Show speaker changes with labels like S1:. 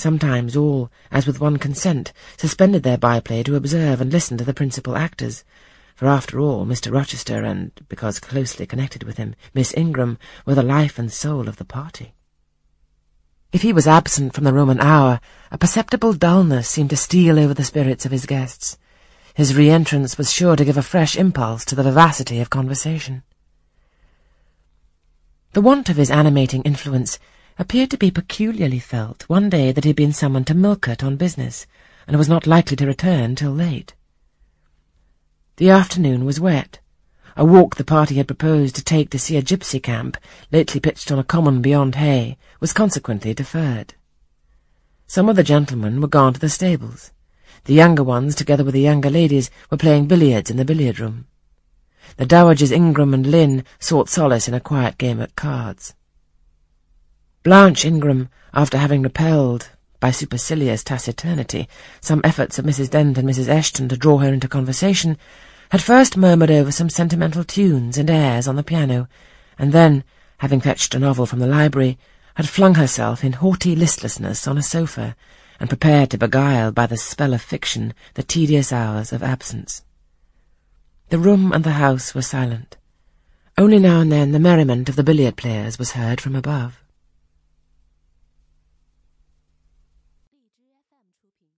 S1: Sometimes all, as with one consent, suspended their byplay to observe and listen to the principal actors, for after all, Mr. Rochester and, because closely connected with him, Miss Ingram were the life and soul of the party. If he was absent from the room an hour, a perceptible dullness seemed to steal over the spirits of his guests. His re-entrance was sure to give a fresh impulse to the vivacity of conversation. The want of his animating influence appeared to be peculiarly felt one day that he had been summoned to Millcote on business, and was not likely to return till late. The afternoon was wet. A walk the party had proposed to take to see a gipsy camp, lately pitched on a common beyond Hay, was consequently deferred. Some of the gentlemen were gone to the stables. The younger ones, together with the younger ladies, were playing billiards in the billiard-room. The dowagers Ingram and Lynn sought solace in a quiet game at cards. Blanche Ingram, after having repelled, by supercilious taciturnity, some efforts of Mrs. Dent and Mrs. Eshton to draw her into conversation, had first murmured over some sentimental tunes and airs on the piano, and then, having fetched a novel from the library, had flung herself in haughty listlessness on a sofa, and prepared to beguile by the spell of fiction the tedious hours of absence. The room and the house were silent. Only now and then the merriment of the billiard players was heard from above. 出品。